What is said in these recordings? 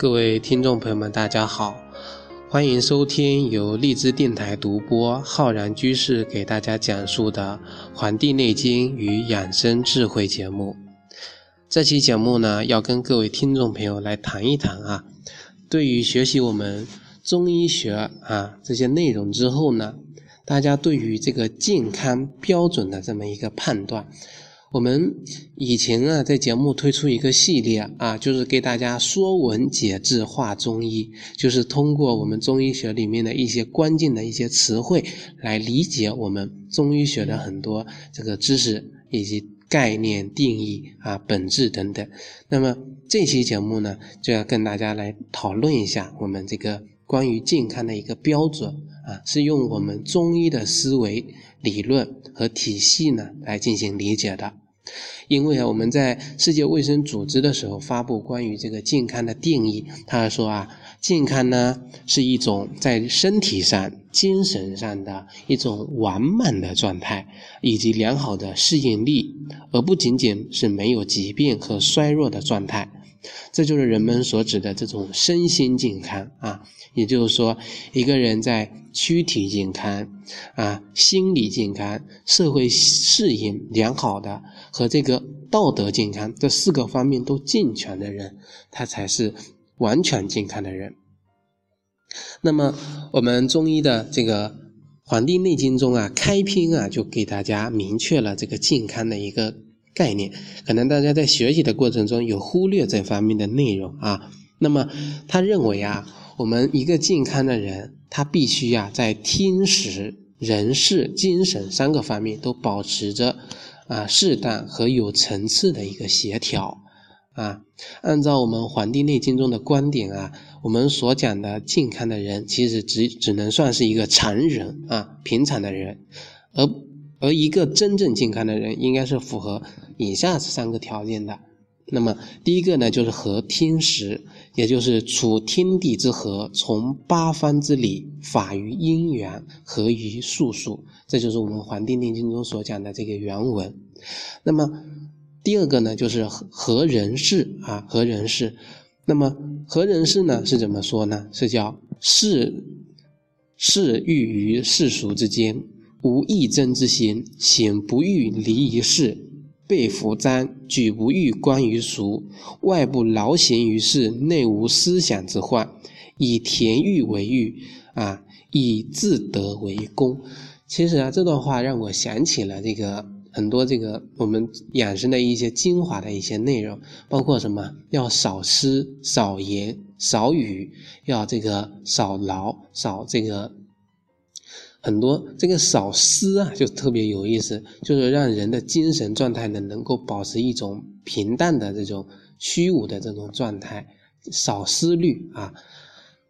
各位听众朋友们，大家好，欢迎收听由荔枝电台独播、浩然居士给大家讲述的《黄帝内经与养生智慧》节目。这期节目呢，要跟各位听众朋友来谈一谈啊，对于学习我们中医学啊这些内容之后呢，大家对于这个健康标准的这么一个判断。我们以前啊，在节目推出一个系列啊，就是给大家说文解字话中医，就是通过我们中医学里面的一些关键的一些词汇来理解我们中医学的很多这个知识以及概念定义啊、本质等等。那么这期节目呢，就要跟大家来讨论一下我们这个关于健康的一个标准啊，是用我们中医的思维理论和体系呢来进行理解的。因为啊，我们在世界卫生组织的时候发布关于这个健康的定义，他说啊，健康呢是一种在身体上、精神上的一种完满的状态，以及良好的适应力，而不仅仅是没有疾病和衰弱的状态。这就是人们所指的这种身心健康啊，也就是说，一个人在躯体健康啊、心理健康、社会适应良好的和这个道德健康这四个方面都健全的人，他才是完全健康的人。那么，我们中医的这个《黄帝内经》中啊，开篇啊就给大家明确了这个健康的一个。概念可能大家在学习的过程中有忽略这方面的内容啊。那么他认为啊，我们一个健康的人，他必须呀在听食、人事、精神三个方面都保持着啊适当和有层次的一个协调啊。按照我们《黄帝内经》中的观点啊，我们所讲的健康的人，其实只只能算是一个常人啊，平常的人，而。而一个真正健康的人，应该是符合以下三个条件的。那么，第一个呢，就是合天时，也就是处天地之和，从八方之理，法于因缘，合于术数。这就是我们《黄帝内经》中所讲的这个原文。那么，第二个呢，就是合人事啊，合人事。那么，合人事呢，是怎么说呢？是叫事事欲于世俗之间。无益争之心，行不欲离于世，背服瞻，举不欲观于俗，外部劳形于事，内无思想之患，以田欲为欲，啊，以自得为功。其实啊，这段话让我想起了这个很多这个我们养生的一些精华的一些内容，包括什么要少思、少言、少语，要这个少劳、少这个。很多这个少思啊，就特别有意思，就是让人的精神状态呢，能够保持一种平淡的这种虚无的这种状态，少思虑啊。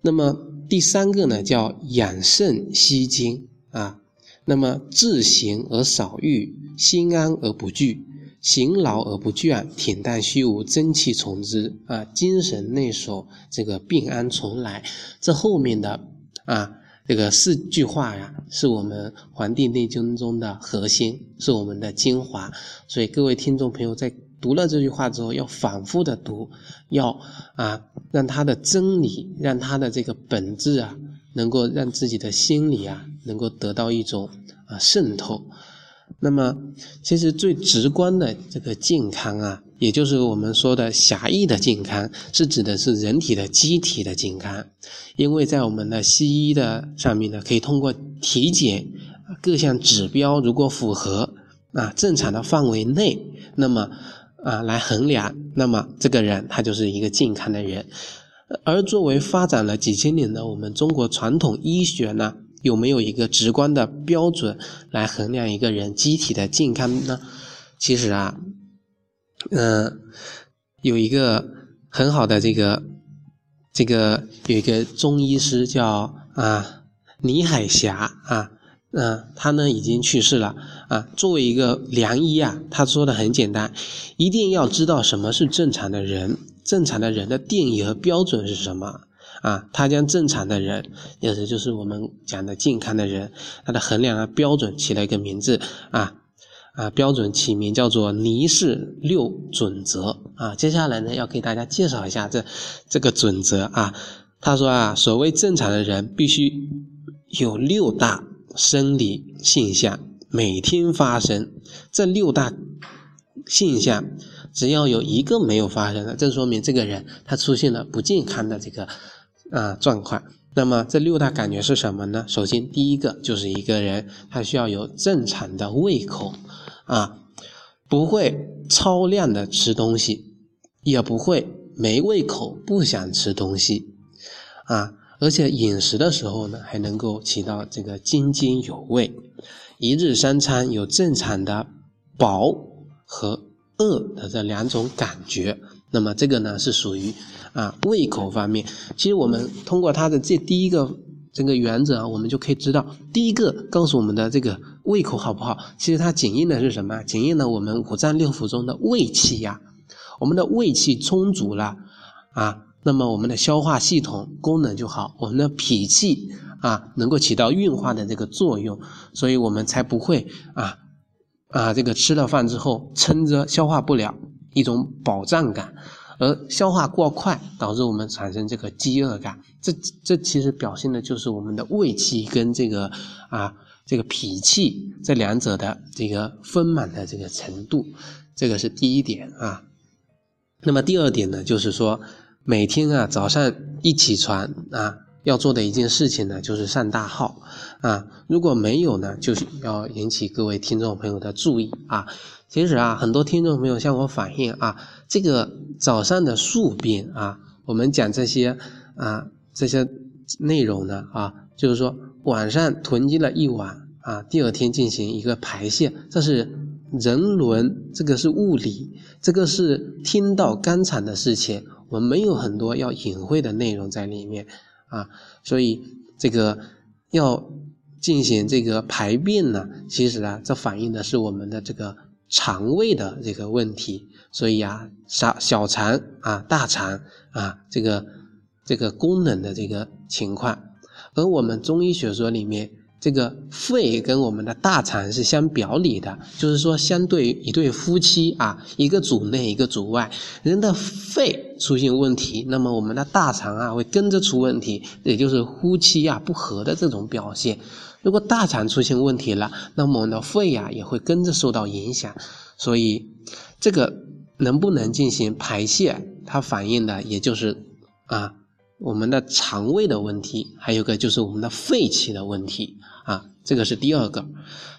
那么第三个呢，叫养肾息精啊。那么志行而少欲，心安而不惧，行劳而不倦，恬淡虚无，真气从之啊，精神内守，这个病安从来。这后面的啊。这个四句话呀，是我们《黄帝内经》中的核心，是我们的精华。所以各位听众朋友在读了这句话之后，要反复的读，要啊，让它的真理，让它的这个本质啊，能够让自己的心里啊，能够得到一种啊渗透。那么，其实最直观的这个健康啊，也就是我们说的狭义的健康，是指的是人体的机体的健康。因为在我们的西医的上面呢，可以通过体检各项指标，如果符合啊正常的范围内，那么啊来衡量，那么这个人他就是一个健康的人。而作为发展了几千年的我们中国传统医学呢？有没有一个直观的标准来衡量一个人机体的健康呢？其实啊，嗯，有一个很好的这个这个有一个中医师叫啊倪海霞啊，嗯，他呢已经去世了啊。作为一个良医啊，他说的很简单，一定要知道什么是正常的人，正常的人的定义和标准是什么。啊，他将正常的人，也是就是我们讲的健康的人，他的衡量的标准起了一个名字啊啊标准起名叫做尼氏六准则啊。接下来呢，要给大家介绍一下这这个准则啊。他说啊，所谓正常的人必须有六大生理现象每天发生，这六大现象只要有一个没有发生的，这说明这个人他出现了不健康的这个啊状况。那么这六大感觉是什么呢？首先，第一个就是一个人他需要有正常的胃口，啊，不会超量的吃东西，也不会没胃口不想吃东西，啊，而且饮食的时候呢，还能够起到这个津津有味，一日三餐有正常的饱和饿的这两种感觉。那么这个呢是属于啊胃口方面。其实我们通过它的这第一个这个原则啊，我们就可以知道，第一个告诉我们的这个胃口好不好，其实它检验的是什么？检验了我们五脏六腑中的胃气呀。我们的胃气充足了啊，那么我们的消化系统功能就好，我们的脾气啊能够起到运化的这个作用，所以我们才不会啊啊这个吃了饭之后撑着消化不了。一种饱胀感，而消化过快导致我们产生这个饥饿感，这这其实表现的就是我们的胃气跟这个啊这个脾气这两者的这个丰满的这个程度，这个是第一点啊。那么第二点呢，就是说每天啊早上一起床啊要做的一件事情呢，就是上大号啊，如果没有呢，就是要引起各位听众朋友的注意啊。其实啊，很多听众朋友向我反映啊，这个早上的宿便啊，我们讲这些啊这些内容呢啊，就是说晚上囤积了一晚啊，第二天进行一个排泄，这是人伦，这个是物理，这个是天道纲常的事情，我们没有很多要隐晦的内容在里面啊，所以这个要进行这个排便呢，其实啊，这反映的是我们的这个。肠胃的这个问题，所以啊，小小肠啊、大肠啊，这个这个功能的这个情况，而我们中医学说里面，这个肺跟我们的大肠是相表里的，就是说，相对一对夫妻啊，一个主内，一个主外，人的肺出现问题，那么我们的大肠啊会跟着出问题，也就是夫妻啊不和的这种表现。如果大肠出现问题了，那么我们的肺呀也会跟着受到影响。所以，这个能不能进行排泄，它反映的也就是啊我们的肠胃的问题，还有个就是我们的肺气的问题啊。这个是第二个，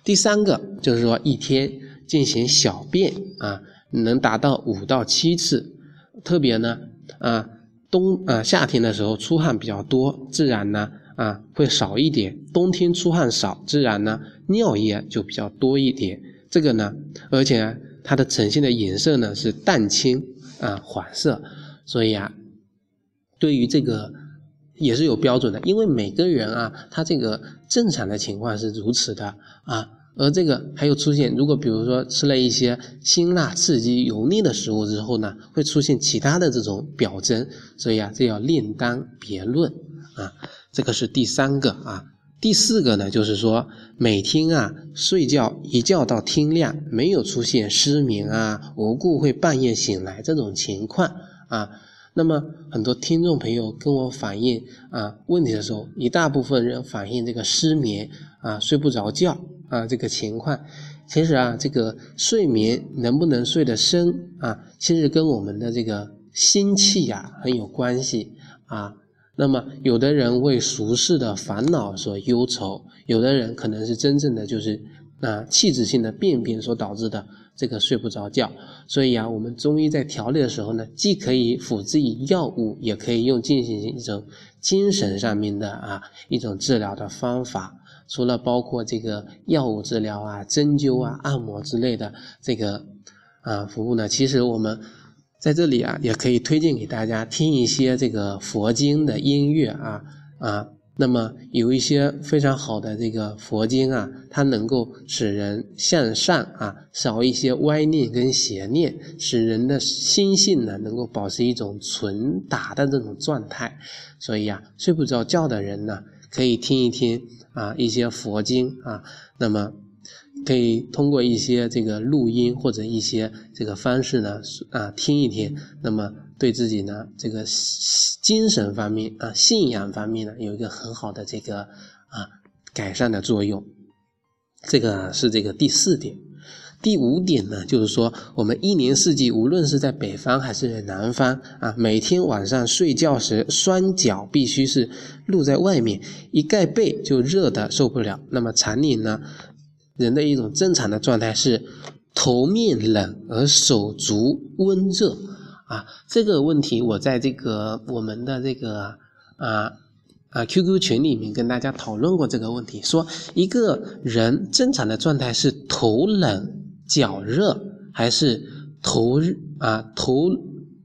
第三个就是说一天进行小便啊，能达到五到七次，特别呢啊冬啊夏天的时候出汗比较多，自然呢。啊，会少一点。冬天出汗少，自然呢尿液就比较多一点。这个呢，而且它的呈现的颜色呢是淡青啊，黄色。所以啊，对于这个也是有标准的，因为每个人啊，他这个正常的情况是如此的啊。而这个还有出现，如果比如说吃了一些辛辣、刺激、油腻的食物之后呢，会出现其他的这种表征。所以啊，这要另当别论啊。这个是第三个啊，第四个呢，就是说每天啊睡觉一觉到天亮，没有出现失眠啊、无故会半夜醒来这种情况啊。那么很多听众朋友跟我反映啊问题的时候，一大部分人反映这个失眠啊、睡不着觉啊这个情况。其实啊，这个睡眠能不能睡得深啊，其实跟我们的这个心气呀很有关系啊。那么，有的人为俗世的烦恼所忧愁，有的人可能是真正的就是啊气质性的便便所导致的这个睡不着觉。所以啊，我们中医在调理的时候呢，既可以辅之以药物，也可以用进行一种精神上面的啊一种治疗的方法。除了包括这个药物治疗啊、针灸啊、按摩之类的这个啊服务呢，其实我们。在这里啊，也可以推荐给大家听一些这个佛经的音乐啊啊，那么有一些非常好的这个佛经啊，它能够使人向上啊，少一些歪念跟邪念，使人的心性呢能够保持一种纯达的这种状态。所以啊，睡不着觉的人呢，可以听一听啊一些佛经啊，那么可以通过一些这个录音或者一些这个方式呢，啊，听一听，那么对自己呢，这个精神方面啊，信仰方面呢，有一个很好的这个啊改善的作用。这个是这个第四点。第五点呢，就是说我们一年四季，无论是在北方还是南方啊，每天晚上睡觉时，双脚必须是露在外面，一盖被就热的受不了。那么常年呢，人的一种正常的状态是头面冷而手足温热啊。这个问题我在这个我们的这个啊啊 QQ 群里面跟大家讨论过这个问题，说一个人正常的状态是头冷。脚热还是头啊头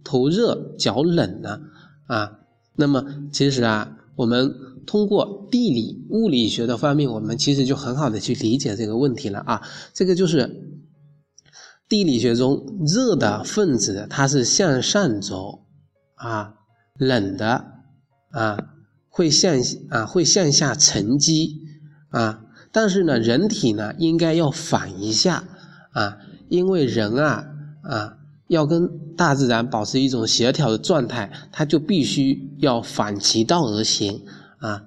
头热脚冷呢啊？那么其实啊，我们通过地理物理学的方面，我们其实就很好的去理解这个问题了啊。这个就是地理学中热的分子它是向上走啊，冷的啊会向啊会向下沉积啊，但是呢，人体呢应该要反一下。啊，因为人啊啊要跟大自然保持一种协调的状态，他就必须要反其道而行啊，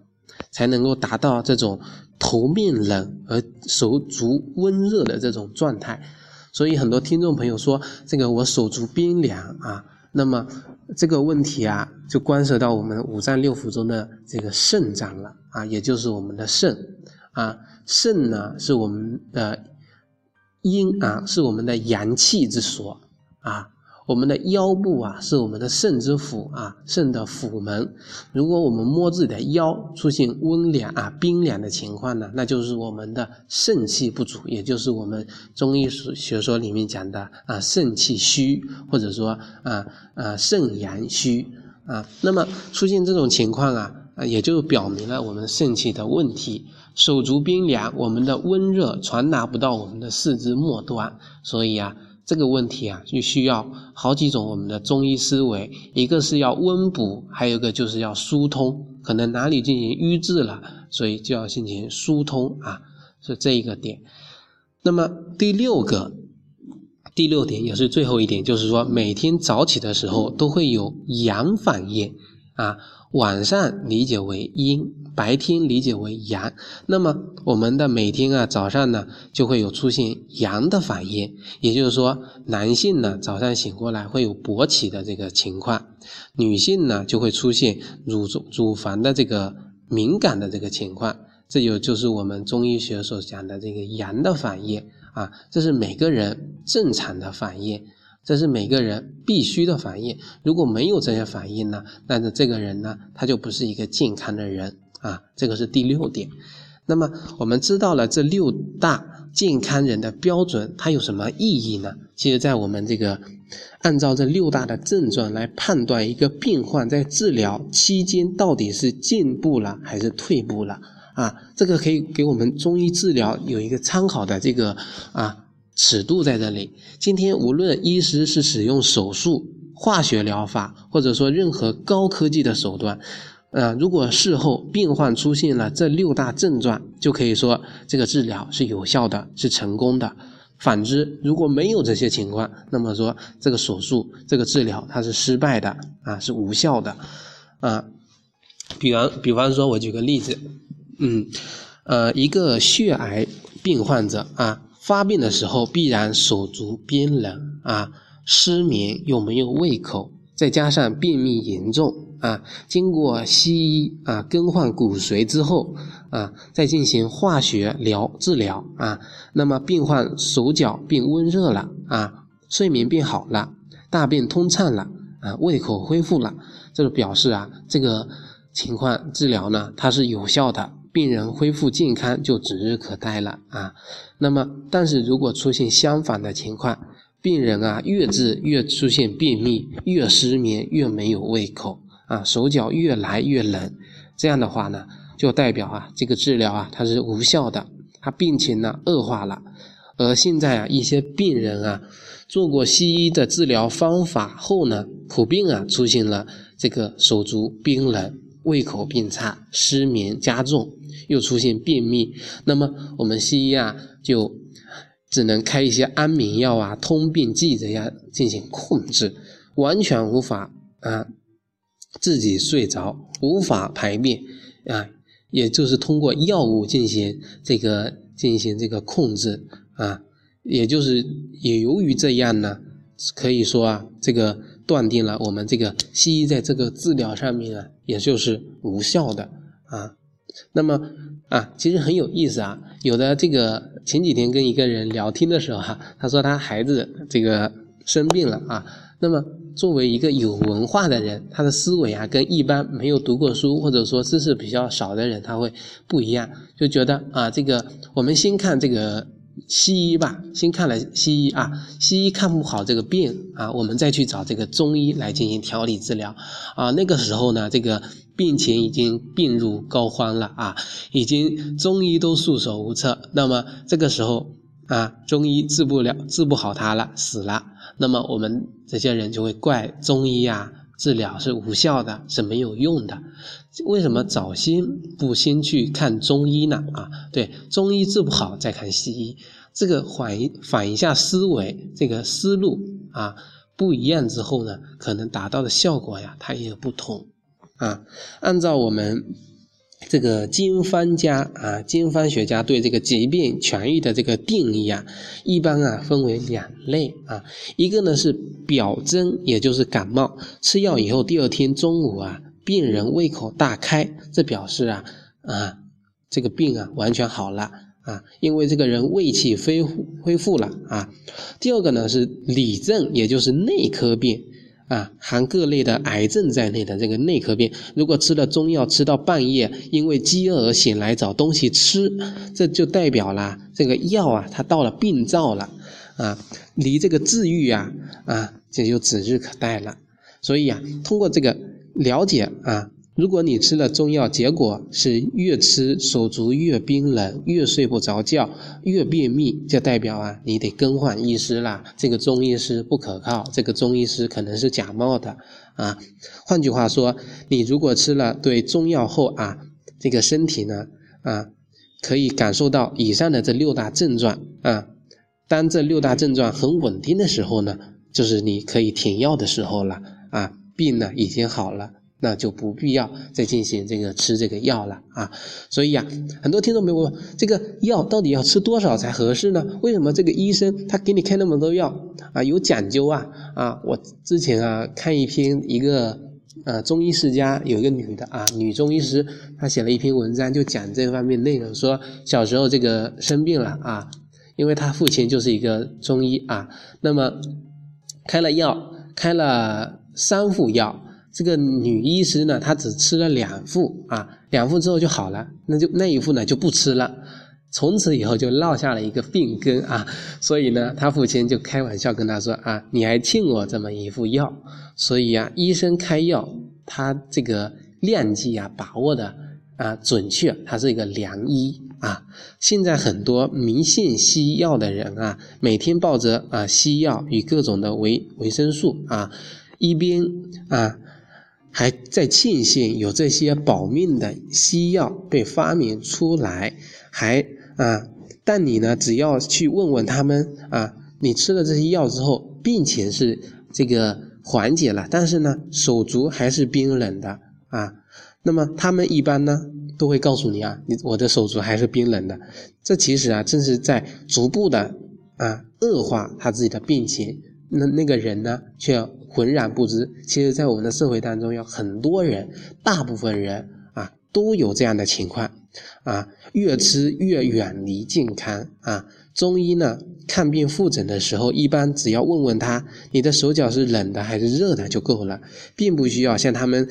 才能够达到这种头面冷而手足温热的这种状态。所以很多听众朋友说，这个我手足冰凉啊，那么这个问题啊，就关涉到我们五脏六腑中的这个肾脏了啊，也就是我们的肾啊，肾呢是我们的。阴啊，是我们的阳气之所啊。我们的腰部啊，是我们的肾之府啊，肾的府门。如果我们摸自己的腰出现温凉啊、冰凉的情况呢，那就是我们的肾气不足，也就是我们中医学说里面讲的啊肾气虚，或者说啊啊肾阳虚啊。那么出现这种情况，啊也就表明了我们肾气的问题。手足冰凉，我们的温热传达不到我们的四肢末端，所以啊，这个问题啊，就需要好几种我们的中医思维，一个是要温补，还有一个就是要疏通，可能哪里进行瘀滞了，所以就要进行疏通啊，是这一个点。那么第六个，第六点也是最后一点，就是说每天早起的时候都会有阳反应啊。晚上理解为阴，白天理解为阳。那么我们的每天啊早上呢就会有出现阳的反应，也就是说男性呢早上醒过来会有勃起的这个情况，女性呢就会出现乳乳房的这个敏感的这个情况。这就就是我们中医学所讲的这个阳的反应啊，这是每个人正常的反应。这是每个人必须的反应，如果没有这些反应呢，那这个人呢，他就不是一个健康的人啊。这个是第六点。那么我们知道了这六大健康人的标准，它有什么意义呢？其实，在我们这个按照这六大的症状来判断一个病患在治疗期间到底是进步了还是退步了啊，这个可以给我们中医治疗有一个参考的这个啊。尺度在这里。今天无论医师是使用手术、化学疗法，或者说任何高科技的手段，呃，如果事后病患出现了这六大症状，就可以说这个治疗是有效的，是成功的。反之，如果没有这些情况，那么说这个手术、这个治疗它是失败的啊，是无效的啊。比方，比方说，我举个例子，嗯，呃，一个血癌病患者啊。发病的时候必然手足冰冷啊，失眠又没有胃口，再加上便秘严重啊，经过西医啊更换骨髓之后啊，再进行化学疗治疗啊，那么病患手脚变温热了啊，睡眠变好了，大便通畅了啊，胃口恢复了，这就表示啊，这个情况治疗呢它是有效的。病人恢复健康就指日可待了啊。那么，但是如果出现相反的情况，病人啊越治越出现便秘，越失眠越没有胃口啊，手脚越来越冷，这样的话呢，就代表啊这个治疗啊它是无效的，他病情呢恶化了。而现在啊一些病人啊做过西医的治疗方法后呢，普遍啊出现了这个手足冰冷。胃口变差，失眠加重，又出现便秘，那么我们西医啊就只能开一些安眠药啊、通便剂这样进行控制，完全无法啊自己睡着，无法排便啊，也就是通过药物进行这个进行这个控制啊，也就是也由于这样呢。可以说啊，这个断定了我们这个西医在这个治疗上面啊，也就是无效的啊。那么啊，其实很有意思啊。有的这个前几天跟一个人聊天的时候哈，他说他孩子这个生病了啊。那么作为一个有文化的人，他的思维啊，跟一般没有读过书或者说知识比较少的人他会不一样，就觉得啊，这个我们先看这个。西医吧，先看了西医啊，西医看不好这个病啊，我们再去找这个中医来进行调理治疗啊。那个时候呢，这个病情已经病入膏肓了啊，已经中医都束手无策。那么这个时候啊，中医治不了，治不好他了，死了。那么我们这些人就会怪中医啊。治疗是无效的，是没有用的。为什么早先不先去看中医呢？啊，对，中医治不好再看西医，这个反反一下思维，这个思路啊不一样之后呢，可能达到的效果呀，它也有不同啊。按照我们。这个经方家啊，经方学家对这个疾病痊愈的这个定义啊，一般啊分为两类啊，一个呢是表征，也就是感冒，吃药以后第二天中午啊，病人胃口大开，这表示啊啊这个病啊完全好了啊，因为这个人胃气恢复恢复了啊。第二个呢是里症，也就是内科病。啊，含各类的癌症在内的这个内科病，如果吃了中药吃到半夜，因为饥饿而醒来找东西吃，这就代表了这个药啊，它到了病灶了，啊，离这个治愈啊，啊，这就指日可待了。所以啊，通过这个了解啊。如果你吃了中药，结果是越吃手足越冰冷，越睡不着觉，越便秘，就代表啊，你得更换医师啦。这个中医师不可靠，这个中医师可能是假冒的啊。换句话说，你如果吃了对中药后啊，这个身体呢啊，可以感受到以上的这六大症状啊。当这六大症状很稳定的时候呢，就是你可以停药的时候了啊，病呢已经好了。那就不必要再进行这个吃这个药了啊，所以呀，很多听众朋友问，这个药到底要吃多少才合适呢？为什么这个医生他给你开那么多药啊？有讲究啊啊！我之前啊看一篇一个呃中医世家有一个女的啊女中医师，她写了一篇文章就讲这方面内容，说小时候这个生病了啊，因为她父亲就是一个中医啊，那么开了药，开了三副药。这个女医师呢，她只吃了两副啊，两副之后就好了，那就那一副呢就不吃了，从此以后就落下了一个病根啊，所以呢，他父亲就开玩笑跟他说啊，你还欠我这么一副药，所以啊，医生开药，他这个量剂啊把握的啊准确，他是一个良医啊。现在很多迷信西药的人啊，每天抱着啊西药与各种的维维生素啊，一边啊。还在庆幸有这些保命的西药被发明出来，还啊，但你呢，只要去问问他们啊，你吃了这些药之后，病情是这个缓解了，但是呢，手足还是冰冷的啊，那么他们一般呢都会告诉你啊，你我的手足还是冰冷的，这其实啊，正是在逐步的啊恶化他自己的病情。那那个人呢，却浑然不知。其实，在我们的社会当中，有很多人，大部分人啊，都有这样的情况啊。越吃越远离健康啊。中医呢，看病复诊的时候，一般只要问问他，你的手脚是冷的还是热的就够了，并不需要向他们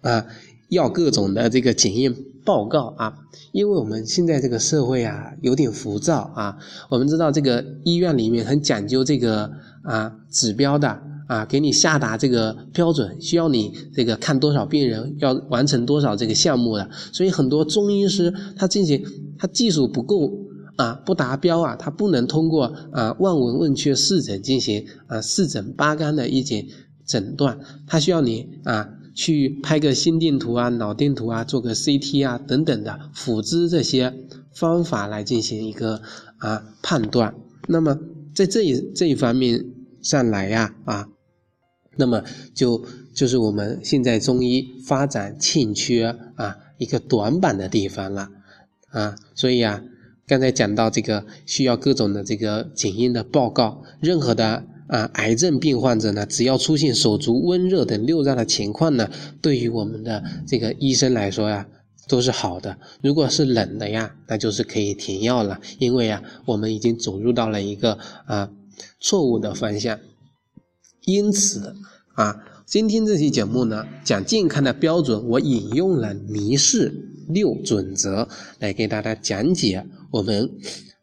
啊要各种的这个检验报告啊。因为我们现在这个社会啊，有点浮躁啊。我们知道，这个医院里面很讲究这个。啊，指标的啊，给你下达这个标准，需要你这个看多少病人，要完成多少这个项目的，所以很多中医师他进行他技术不够啊，不达标啊，他不能通过啊望闻问切四诊进行啊四诊八纲的一些诊断，他需要你啊去拍个心电图啊、脑电图啊、做个 CT 啊等等的辅之这些方法来进行一个啊判断。那么在这一这一方面上来呀啊，那么就就是我们现在中医发展欠缺啊一个短板的地方了啊，所以啊。刚才讲到这个需要各种的这个检验的报告，任何的啊癌症病患者呢，只要出现手足温热等六脏的情况呢，对于我们的这个医生来说呀，都是好的。如果是冷的呀，那就是可以停药了，因为啊，我们已经走入到了一个啊错误的方向。因此啊，今天这期节目呢，讲健康的标准，我引用了尼氏六准则来给大家讲解。我们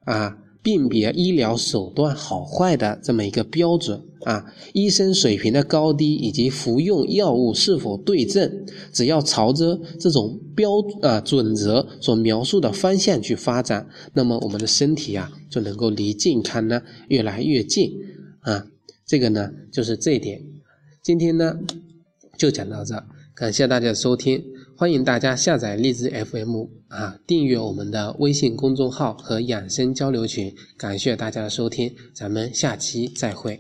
啊，辨别医疗手段好坏的这么一个标准啊，医生水平的高低以及服用药物是否对症，只要朝着这种标啊准则所描述的方向去发展，那么我们的身体啊就能够离健康呢越来越近啊。这个呢就是这一点。今天呢就讲到这，感谢大家的收听。欢迎大家下载荔枝 FM 啊，订阅我们的微信公众号和养生交流群。感谢大家的收听，咱们下期再会。